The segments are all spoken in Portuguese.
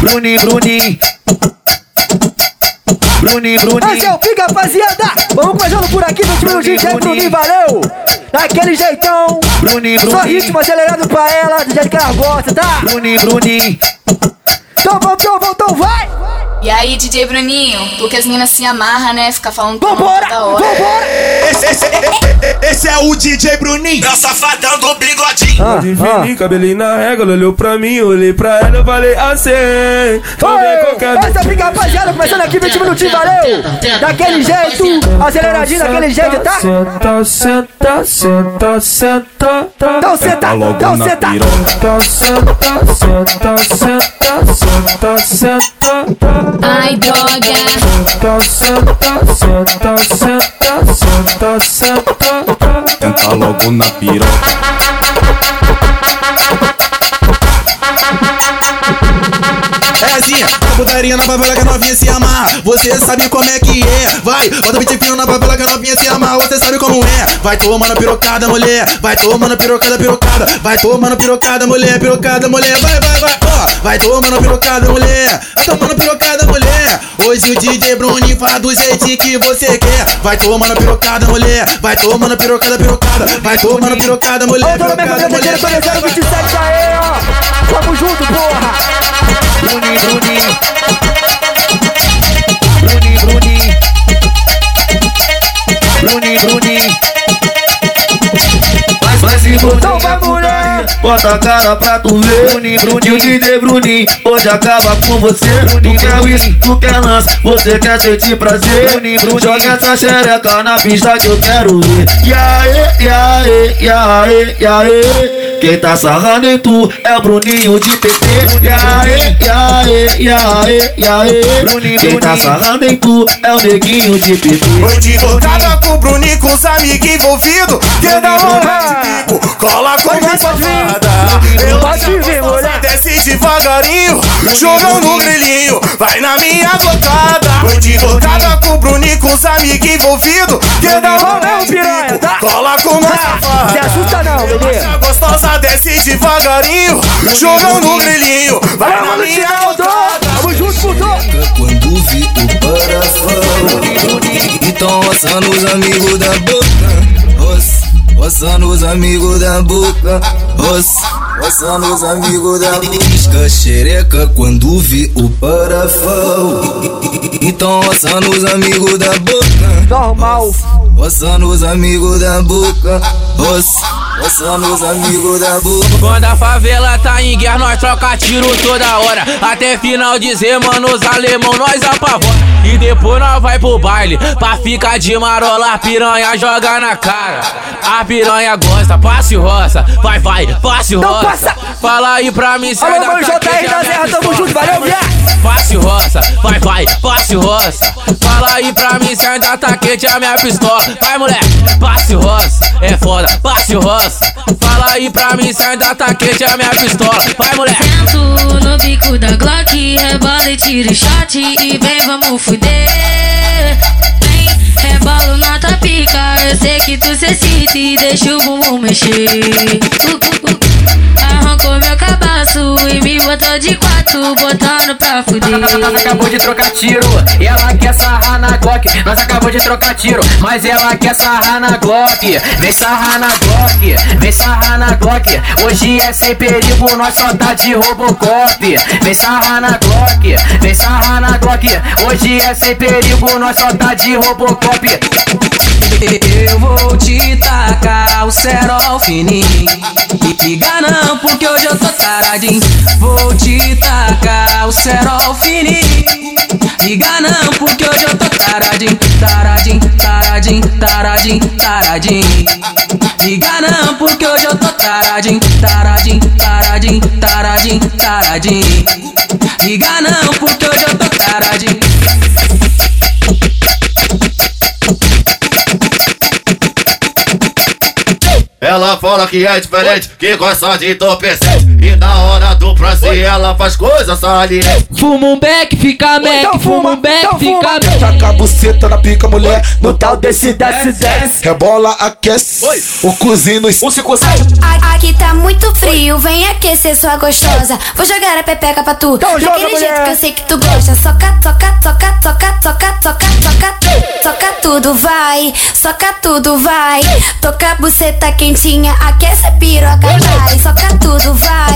Bruninho, Bruninho. Bruninho, Bruninho. Esse é o Pica, rapaziada. Vamos começando por aqui no time do DJ Bruninho, valeu. Daquele jeitão. Bruninho, Só Bruninho. ritmo acelerado pra ela, do jeito que ela gosta, tá? Bruninho, Bruninho. Então vamos, então vamos, então vai. E aí, DJ Bruninho, porque as minas se amarram, né? Fica falando Vambora, toda hora. vambora. Esse, esse, esse é o DJ Bruninho. É o safadão do bigodinho. Ah, De ah. cabelinho na régua, olhou pra mim, olhei pra ela, eu falei assim. Oi, essa é a Pica, rapaziada, começando aqui 20 minutinhos, valeu. Daquele jeito, aceleradinho, daquele jeito, tá? Senta, senta, senta, senta. Então senta, então na senta. piroca. Senta, senta, senta, senta, senta. Ai, droga. Senta, senta, senta, senta, senta, senta. Tenta logo na piroca. Ezinha, putaria na favela que a novinha se amarra. Você sabe como é que é. Vai, bota o fino na favela que a novinha se amarra. Você sabe como é. Vai tomando pirocada, mulher. Vai tomando pirocada, pirocada. Vai tomando pirocada, mulher, pirocada, mulher. Vai, vai, vai. Ó, vai tomando pirocada, mulher. Vai tomando pirocada, mulher. Hoje o DJ Bruni faz do jeitinho que você quer. Vai tomando pirocada, mulher. Vai tomando pirocada, pirocada. Vai tomando pirocada, mulher, Ô, pirocada, mulher. começando 027 aí, ó. Tamo junto, porra. Bruninho, Bruninho. Bruninho, Bruninho. Bruninho, Bruninho. Vai se Então vai, mulher. Bota a cara pra tu ver Bruninho, Bruninho, o DJ Bruninho Hoje acaba com você Bruninho, tu quer whisky, tu quer lance Você quer sentir prazer Bruninho, Bruninho, joga essa xereca na pista que eu quero ver E aí, e aí, e aí, e aí Quem tá sarrando em tu é o Bruninho de PT E e e aí, e aí Quem tá sarrando em tu é o neguinho de PT Hoje voltada com o Bruninho com os amigos envolvidos. Quer dar uma de bico? Cola com Pode vir, essa pode vir. vir, mulher. Desce devagarinho, jogando no grilinho. Vai na minha botada. Hoje voltada com o Bruninho com os amigos envolvidos. Dar uma Não, de bico? Cola com essa Se fada. assusta não, bebê. A gostosa desce devagarinho, jogando no grilinho. Vai na minha botada. Tamo junto, mudou. Quando vi o parafão Então roçando os amigos da boca Roça, roçando os amigos da boca Roça, roçando os amigos da boca Pisca xereca quando vi o parafão Então roçando os amigos da boca Normal. Roçando os amigos da boca Roça, roçando os amigos da boca Quando a favela tá em guerra, nós troca tiro toda hora. Até final dizer, mano, os alemão nós apavora. E depois nós vai pro baile, pra ficar de marola, a piranha joga na cara. A piranha gosta, passe roça, vai, vai, passe Não roça. passa. Fala aí pra mim, se Alô, ainda mano, tá JR da Serra, minha tamo junto, valeu, viado. Passe roça, vai, vai, passe roça. Fala aí pra mim se ainda tá quente a minha pistola. Vai, moleque, passe roça, é foda, passe roça. Fala aí pra mim se ainda tá quente a minha pistola. Vai, moleque. Sento no bico da Glock, rebola e tira o shot e vem, vamos fuder. Vem, que tu se excita e deixa o bumbum mexer. Uh, uh, uh. Arrancou meu cabaço e me botou de quatro, botando pra fuder. Nós acabou de trocar tiro, ela quer sarrar na Glock. Nós acabou de trocar tiro, mas ela quer sarrar na Glock. Vem sarrar na Glock, vem sarrar na Glock. Hoje é sem perigo, nós só tá de Robocop. Vem sarrar na Glock, vem sarrar na Glock. Hoje é sem perigo, nós só tá de Robocop. Eu vou te tacar o cerol fininho. Liga não, porque hoje eu tô taradinho. Vou te tacar o cerol fininho. Liga não, porque hoje eu tô taradinho. Taradinho, taradinho, taradinho, taradinho. Liga não, porque hoje eu tô taradinho. Taradinho, taradinho, taradinho, taradinho. Liga não, porque hoje eu tô taradinho. Ela fala que é diferente, que gosta de entorpecer E na hora do prazer ela faz coisas salientes. Fuma um beck, fica Então Mac, fuma um beck, então fica. Mac. Taca a buceta na pica, mulher. No Tal desse desce, desce. Rebola, aquece. O cozinho nos A- Aqui tá muito frio, vem aquecer sua gostosa. Vou jogar a pepeca pra tu. Então joga, Daquele jeito mulher. que eu sei que tu gosta. Soca, soca, soca, soca, soca, soca, soca. Soca tudo, vai. Soca tudo, vai. Toca a buceta quentinha, aquece a piroca, vai. Soca tudo, vai.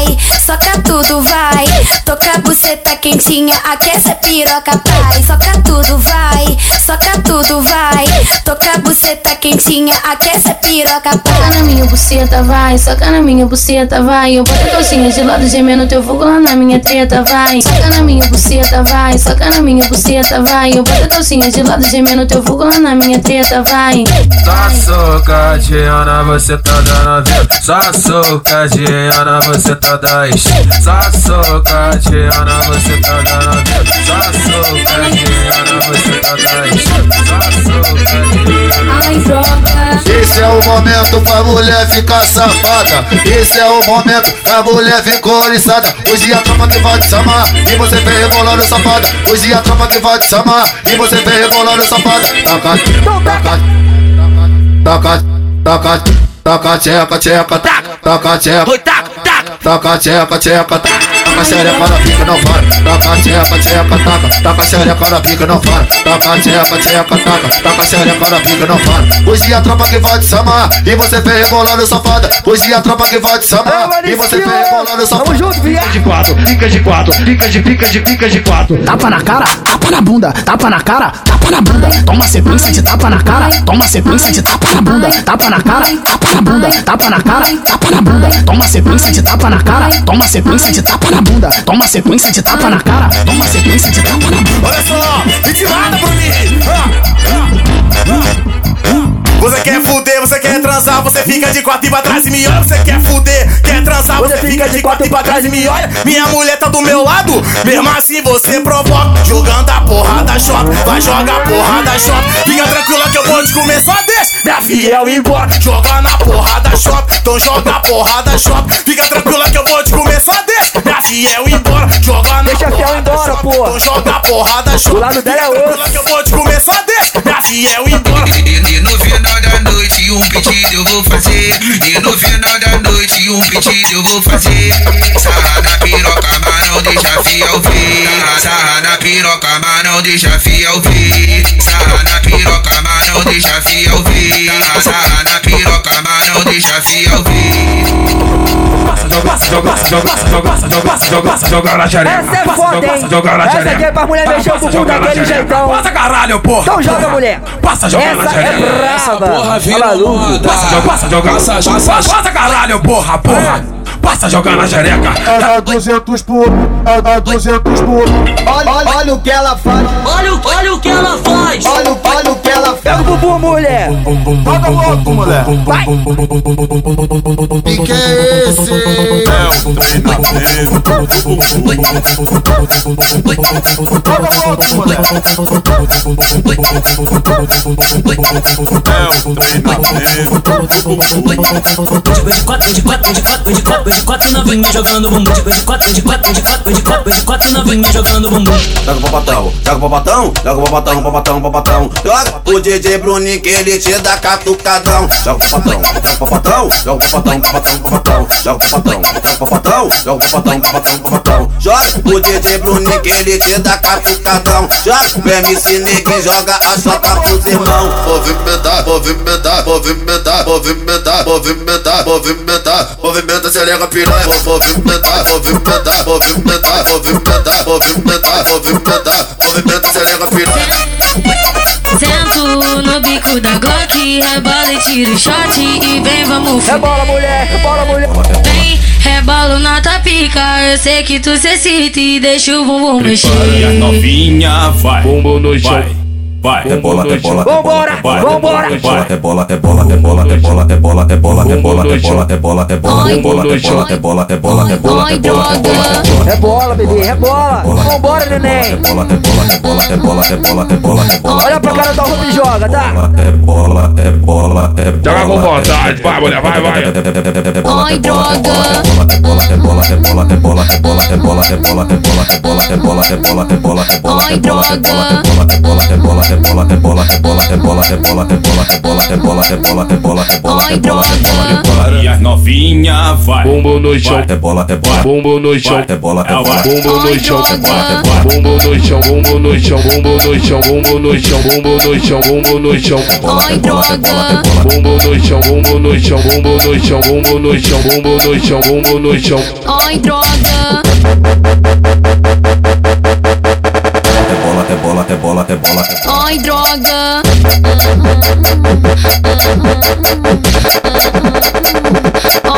Soca tudo, vai. Toca a buceta quentinha, aquece a piroca, vai. Soca tudo, vai. Soca tudo, vai. Toca a buceta quentinha, aquece a piroca, Soca vai. na minha buceta, vai, soca na minha buceta, vai. Eu boto a calcinha de lado gemendo teu fogo lá na minha treta, vai. Soca na minha buceta, vai, soca na minha buceta, vai. Eu boto a calcinha de lado gemendo teu fogo lá na minha treta, vai. Só socadinha, você tá dando vida. Só socadinha, você tá Só socadinha, você tá dando. Só socadinha, você tá dando Só socadinha. Ai, droga. Esse é o momento pra mulher ficar safada. Esse é o momento pra mulher ficar oriçada. Hoje a tropa que vai te chamar e você vem rebolando safada. Hoje a tropa que vai te chamar e você vem rebolando safada. Taca, taca, taca, taca, taca, tcheca, tcheca, taca, taca, tcheca, taca, tcheca, tcheca, taca. Taca xereca na pica, não para. Taca tcheca, tcheca, taca. Taca xereca na pica, não para. Taca tcheca, tcheca, taca. Taca xereca na pica, não para. Hoje a tropa que vai te chamar e você vem rebolando safada. Hoje a tropa que vai te chamar e você vem rebolando safada. Tamo junto, viado. de quatro, fica de quatro, fica de fica de fica de quatro. Tapa na cara, tapa na bunda, tapa na cara, tapa na bunda. Toma sequência de tapa na cara, toma sequência de tapa na bunda, tapa na cara, tapa na bunda, tapa na cara, tapa na bunda. Toma sequência de tapa na cara, toma sequência de tapa na bunda, toma sequência de tapa na cara, toma sequência de tapa na bunda. Olha só, ritmada pro mim. Você quer fuder, você quer transar, você fica de quatro e pra trás e me olha. Você quer fuder, quer transar, você fica de quatro e pra trás e me olha. Minha mulher tá do meu lado, mesmo assim você provoca. Jogando a porrada shot, vai jogar porrada shot. Fica tranquila que eu vou te comer só deixa. Minha fiel embora, joga na porrada shot, então joga a porrada shot. Fica tranquila que eu vou te comer só deixa. Minha fiel embora, joga na Deixa a fiel porrada embora, pô. então joga a porrada shot. O lado dela é Fica outro. tranquila que eu vou te comer só Minha fiel embora. E no final da noite um pedido eu vou fazer. E no final da noite um pedido eu vou fazer. Sarra piroca, mas não deixa fiel ver. Sarra piroca, mas não deixa fiel ver. Sarra piroca, mas não deixa fiel ver. Sarra piroca, mas não deixa fiel ver Jogar na xereca. Essa é foda, hein? Jogar na Essa xereca. aqui é pra mulher mexer o Passa bumbum daquele jeitão. Passa caralho, porra. Então joga, mulher. Passa jogar na Essa é xereca. brava. Tá maluco? Passa, joga, passa, joga. Passa, passa, passa, caralho, porra, porra. Passa jogar na xereca. É 200 por, é 200 por. Olha, olha, olha o que ela faz. Olha, o- olha o que ela faz. Olha, o- olha o que ela faz. Pega o bumbum, mulher. Toca louco, mulher. Vai. Que que é esse? Toca louco, mulher. De quatro, de quatro, de quatro, de quatro, de quatro novinha jogando bumbum. De quatro, de quatro, de quatro, de quatro, de quatro novinha jogando bumbum. Joga o papatão, joga o papatão, joga o papatão, papatão, papatão. Joga o DJ Bruninho que ele te dá catucadão. Joga o papatão, joga o papatão, joga o papatão, papatão, papatão. Joga o papatão, joga o papatão, joga o papatão, papatão, papatão. Joga o DJ Bruninho que ele te dá catucadão. Joga o MC Neguinho, joga a chota pros irmãos. Movimentar, movimentar, movimentar, movimentar, movimentar, movimentar, movimenta xereca piranha, movimentar, movimentar, movimentar, movimentar, movimentar, movimentar, movimenta xereca piranha. Sento no bico da Glock, rebola e tiro shot e vem, vamos fuder. Rebola, mulher. Rebola, mulher. Vem, rebolo na tua pica, eu sei que tu se excita e deixa o bumbum mexer. novinha, vai. Bumbum no chão. Vai, rebola, rebola, Vambora, vambora. rebola, rebola, rebola, rebola, rebola, rebola, rebola, rebola, rebola, rebola, rebola, rebola, rebola, rebola, rebola, rebola, rebola, rebola, Rebola, bebê, rebola. Vambora, neném. rebola, rebola, rebola, rebola, rebola, rebola, rebola. Olha pra cara da roupa e joga, tá? Rebola, rebola, rebola. Joga com vontade, vai, mulher, vai, vai. Ai, droga. Rebola, rebola, rebola, rebola, rebola, rebola, rebola, rebola, rebola, rebola, rebola, rebola, rebola, rebola, Ai, rebola, droga. rebola, rebola, rebola, rebola, rebola, rebola, rebola, rebola, rebola, rebola, rebola, rebola, rebola, Ai, rebola, droga. rebola, E as novinha vai. Bumbum no chão, rebola, rebola, bumbum no chão. Ela vai. rebola, Bumbum Ai, no chão, droga. bumbum no chão, bumbum no chão, bumbum no chão, bumbum no chão, bumbum no chão, bumbum no chão. Ai, droga. Bumbum no chão, bumbum no chão, bumbum no chão, bumbum no chão, bumbum no chão, bumbum no chão. Ai, droga. rebola, rebola, rebola, rebola, Ai, droga.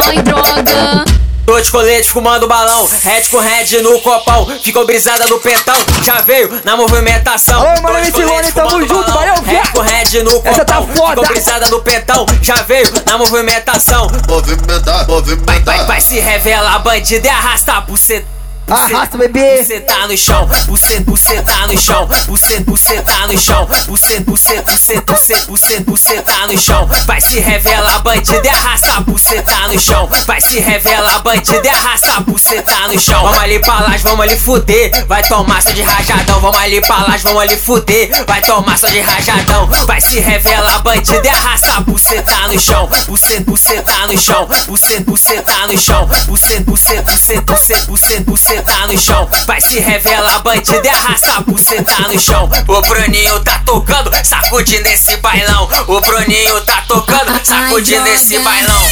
Ai, droga. Tô de colete fumando balão, red com red no copão, ficou brisada no pentão, já veio na movimentação. Alô, mano, esse Rony, tamo junto, valeu, Red com red no copão, Essa tá foda. ficou brisada no pentão, já veio na movimentação. movimentar, Vai, vai, movimentar. vai se revelar, bandido e arrasta a buceta. Arrasta, bebê. Você tá no chão, você, você tá no chão, você, você tá no chão, você, você, você, você, você, você tá no chão. Vai se revelar, bandido e arrasta a buceta no chão. Vai se revelar, bandido e arrasta a buceta no chão. Vamos ali pra lá, vamos ali fuder. Vai tomar só de rajadão, vamos ali pra lá, vamos ali fuder. Vai tomar só de rajadão. Vai se revelar, bandido e arrasta a buceta no chão. Você, você tá no chão, você, você tá no chão, você, você, você, você, você, você tá no chão. Vai se revelar, bandido e arrasta a buceta no chão. O Bruninho tá tocando, sacudindo esse bailão. O Bruninho tá tocando, sacudindo esse bailão.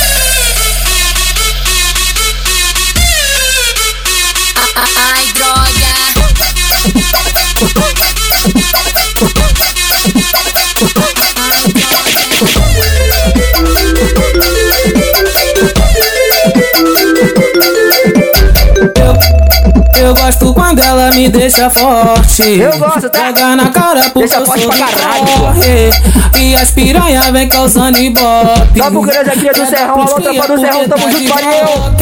Ai, droga. Eu gosto quando ela me deixa forte. Eu gosto, tá? Joga na cara porque Deixa eu sou pra do caralho, corre. E as piranha vem causando ibope. Salve o grande aqui do Serrão, alô, tropa do Serrão, tamo junto, valeu.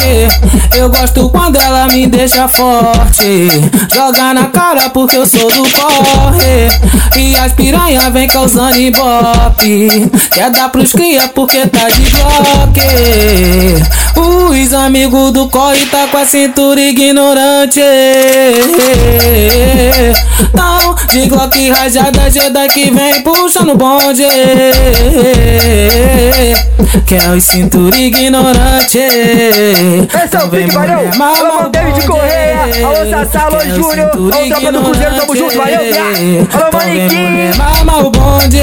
Eu gosto quando ela me deixa forte. Joga na cara porque eu sou do corre. E as piranha vem causando ibope. Quer dar pros cria porque tá de bloque. Os amigos do corre tá com a cintura ignorante. Não, de Glock rajada, Jedi que vem puxando bonde. Que é o cintura ignorante. Esse é o Pique, valeu. Alô, David Correia. Alô, Sassá, alô, Júnior. Alô, tropa do Cruzeiro, tamo junto, valeu. Alô, Manequim. Mama o bonde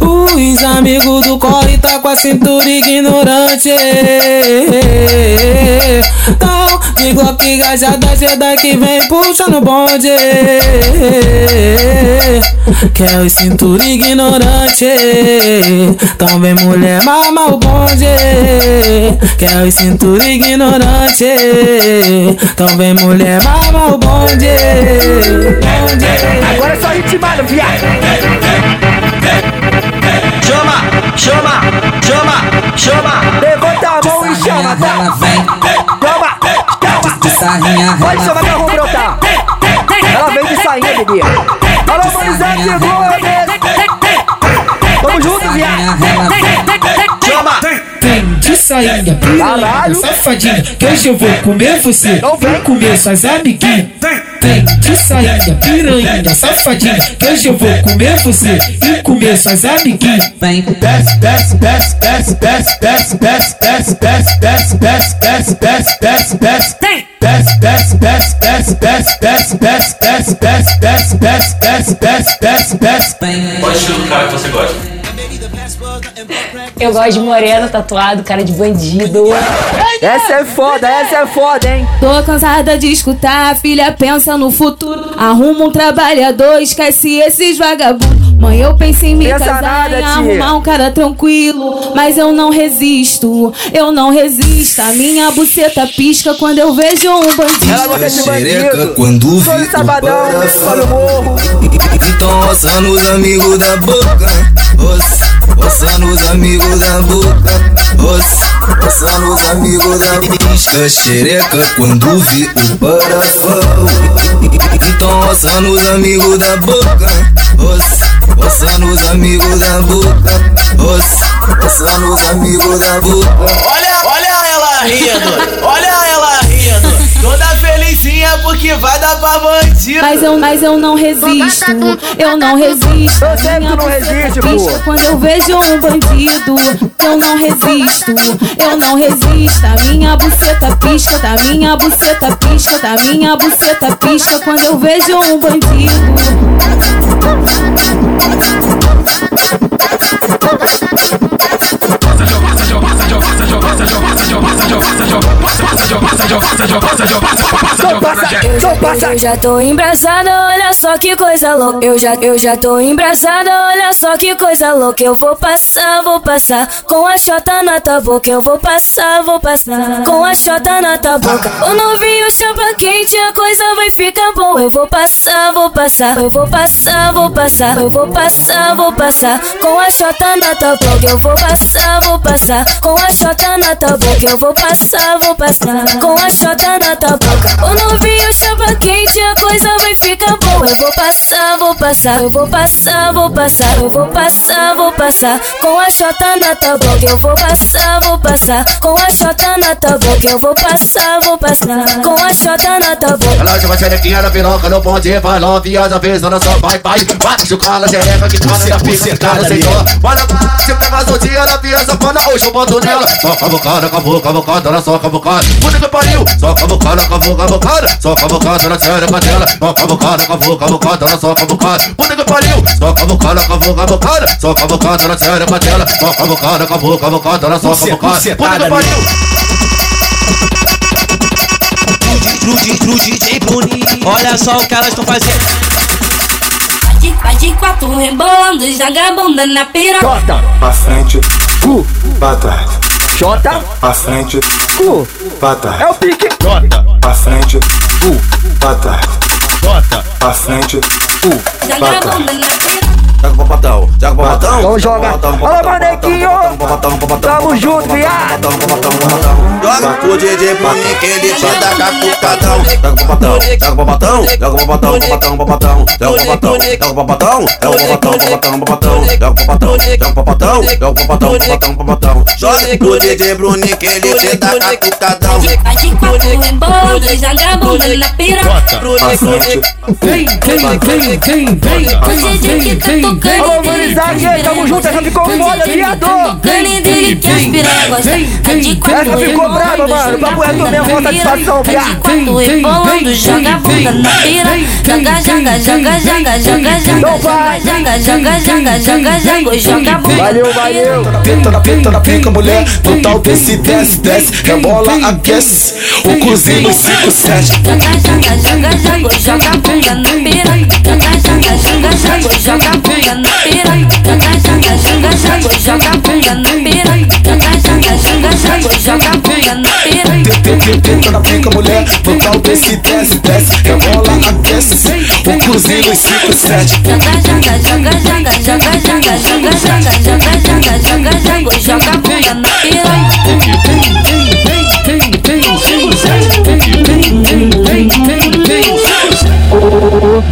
Os amigos do corre tá com a cintura ignorante Não, de Glock gajada Jedi que vem puxando o bonde. Que é o cintura ignorante. Então vem mulher mama o bonde. Que é o cintura ignorante. Então vem mulher mama o bonde. Agora é só ritmado, viado. Sarrinha Pode chamar que eu vou brotar. Ela vem de sainha, bebê. Alô, Manizete, Gomes. Tamo junto, viado. Chama. Vem de sainha, Caralho. safadinha Que hoje eu vou comer você vem. Vou comer suas amiguinhas Vem de sainha, piranha, safadinha Que hoje eu vou comer você E comer suas amiguinhas Vem desce, desce, desce, desce, desce, desce, desce, desce, desce, desce, desce, desce, desce, desce, desce. Desce, desce, desce, desce, desce, desce, desce, desce, desce, desce, desce, desce, desce, desce, desce. Qual estilo do cara que você gosta? Eu gosto de moreno, tatuado, cara de bandido. Essa é foda, essa é foda, hein? Tô cansada de escutar, a filha pensa no futuro. Arruma um trabalhador, esquece esses vagabundos. Mãe, eu pensei em me Pensa casar nada, e tia. arrumar um cara tranquilo. Mas eu não resisto, eu não resisto. A minha buceta pisca quando eu vejo um bandido. Ela gosta de bandido. quando vi Todo o sabadão, sobe o morro. Então roçando os amigos da boca Roça, roçando os amigos da boca Roça, roçando os amigos da boca Pisca xereca quando vi o parafão Então roçando os amigos da boca Roça, roçando os amigos da boca Roça, roçando os amigos da boca Olha, olha ela rindo, olha ela. Toda felizinha porque vai dar pra bandido. Mas eu, mas eu não resisto, eu não resisto. Eu sei que tu não resiste, pô. Quando eu vejo um bandido. Eu não resisto, eu não resisto. A minha buceta pisca, da minha buceta pisca, da minha buceta pisca quando eu vejo um bandido. Pasa, Eu já tô embraçada, olha só que coisa louca. Eu já, eu já tô embraçada, olha só que coisa louca. Eu vou passar, vou passar com a chota na tua boca. Eu vou passar, vou passar com a chota na tua boca. O novinho chapa quente, a coisa vai ficar boa. Eu vou passar, vou passar, eu vou passar, vou passar, eu vou passar, vou passar com a chota na tua boca. Eu vou passar, vou passar com a chota na tua boca. Eu vou passar, vou passar com a chota na tua boca. O novinho chapa quente, a coisa vai ficar boa. Eu vou passar, vou passar, eu vou passar, vou passar, eu vou passar, vou passar com a chota na tua boca. Eu vou passar, vou passar com a chota na tua boca. Eu vou passar, vou passar com a chota na tua boca. Ela joga xerequinha na piroca no ponte Vai novinha da vez, ela só vai, vai. Bate chucala, xereca que tá na pica Cara, senhor Olha, se pega as dia na pia safana Hoje eu boto nela Só cavucada, cavu, cavucada Ela só cavucada Puta que pariu. Só cavucada, cavu, cavucada Só cavucada na xereca dela Só cavucada, cavu, cavucada Ela só cavucada Puta que pariu Só cavucada, cavu, cavucada Só cavucada na xereca dela Só cavucada, cavu, cavucada Ela só cavucada Puta que pariu Pro, DJ Bruninho. Olha só o que elas estão fazendo. Vai de quatro rebolando, joga a bunda na piroca. Jota, Pra frente, cu, pra trás. Jota, Pra frente, cu. pra trás. É o pique. Pra frente, pra trás. Bota pra frente o uh. Joga o patão, joga pra patão. Vamos jogar. Alô, bonequinho. Tamo junto, viado. Joga pro DJ Boninho que ele só dá capucadão. Joga o patão, joga o patão. Joga pra patão, patão, patão. Joga pra patão, joga pra patão. Joga pra patão, patão, patão. Joga pra patão, joga pra patão. Joga pra patão, patão, patão. Joga pro DJ Bruni que ele te dá capucadão. Vai de quatro em bode, joga a bunda na piroca. Vem, vem, vem, vem, vem. O vem, vem, cantou. Alô, Manizade, tamo junto. Essa ficou foda, viado. Tocando dele que as piranha gosta. Vai de quatro Essa ficou brava, mano. Papo reto mesmo, com satisfação, Vai de viado. quatro rebolando, joga a bunda na piroca. Joga, joga, joga, joga, joga, joga, joga, joga, joga, joga, joga, joga a bunda. Valeu, valeu. tenta na tenta na pica, mulher. Total desce, desce, desce. Rebola, aquece. O cozinho 57. Joga, joga, joga, joga, joga Tenta na pica, mulher. Total desce, desce, desce. Rebola, aquece. O cozinho 57. Joga, joga, joga, joga, joga, joga, joga, joga, joga, joga, joga, joga, joga a bunda na piroca.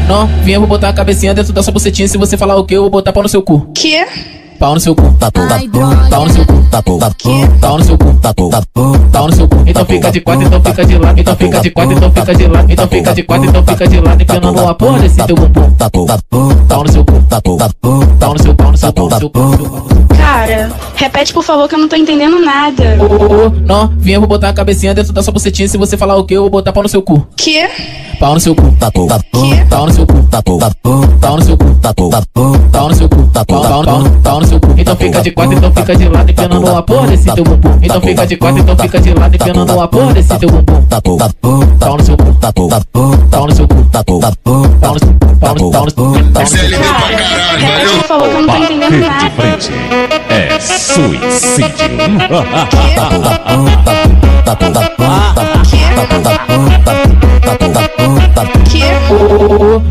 Não, vinha, vou botar a cabecinha dentro da sua bucetinha. Se você falar o que, eu vou botar pau no seu cu. Que? Pau no seu cu. Pau no seu cu. Pau no seu cu. Pau no seu cu. Então fica de quatro, então fica de lado. Então fica de quatro, então fica de lado. Então fica de quatro, então fica de lado. Empinando uma porra desse teu bumbum. Pau no seu cu. Pau no seu pau no seu pau no seu cu. Cara, repete por favor que eu não tô entendendo nada. Não, vinha, eu vou botar a cabecinha dentro da sua bucetinha. Se você falar o que, eu vou botar pau no seu cu. Que? Pau no seu cu. Pau no seu cu. Pau no seu cu. Pau no seu cu. Pau, pau, pau, pau no seu cu. Então fica de quatro, então fica de lado. Empinando uma porra desse teu bumbum. Então fica de quatro, então fica de lado. Empinando uma porra desse teu bumbum. Pau no seu cu. Pau no seu cu. Pau no seu cu. Pau no seu cu. Cara, repete por favor que eu não tô entendendo nada. é suicídio.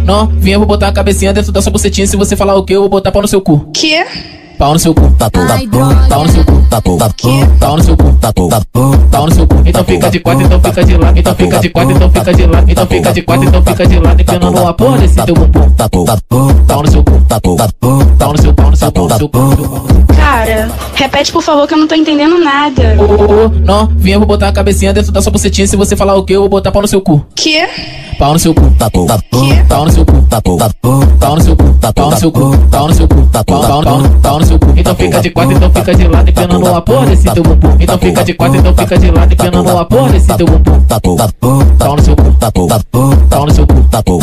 Novinha, eu vou botar a cabecinha dentro da sua bucetinha. Se você falar o que, eu vou botar pau no seu cu. Que? Pau no seu cu. Pau no seu cu. Pau no seu cu. Pau no seu cu. Então fica de quatro, então fica de lado. Então fica de quatro, então fica de lado. Então fica de quatro, então fica de lado. Empinando uma porra desse teu bumbum. Pau no seu cu. Pau no seu, pau no seu, pau no seu cu. Cara, repete por favor que eu não tô entendendo nada. Novinha, eu vou botar a cabecinha dentro da sua bucetinha. Se você falar o que, eu vou botar pau no seu cu. Que? Pau no seu cu. Pau no seu cu. Pau no seu cu. Pau no seu cu. Pau no seu cu. Pau, pau, pau, pau no seu cu. Então fica de quatro, então fica de lado. Empinando uma porra desse teu bumbum. Então fica de quatro, então fica de lado. Empinando uma porra desse teu bumbum. Pau no seu cu. Pau no seu cu. Pau no,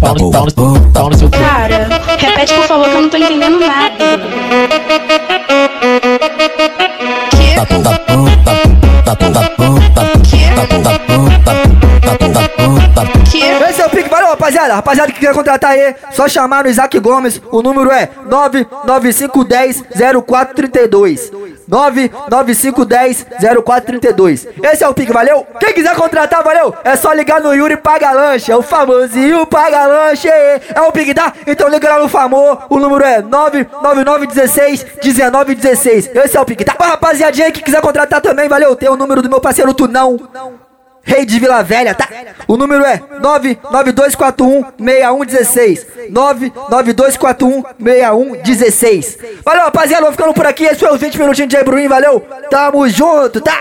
pau no, pau no, pau no seu cu. Cara, repete por favor que eu não tô entendendo nada. Esse rapaziada. Rapaziada que quer contratar aí, só chamar no Isaac Gomes. O número é 995100432. 995100432. Esse é o pique, valeu? Quem quiser contratar, valeu? É só ligar no Yuri Paga Lanche. É o famosinho Paga Lanche. É o pique, tá? Então liga lá no Famor. O número é 999161916. Esse é o pique, tá? Pra rapaziadinha que quiser contratar também, valeu? Tem o número do meu parceiro Tunão. Rei de Vila Velha, tá? O número é 992416116. 992416116. Valeu, rapaziada, vou ficando por aqui. Esse foi os 20 minutinhos de Bruin, valeu? Tamo junto, tá?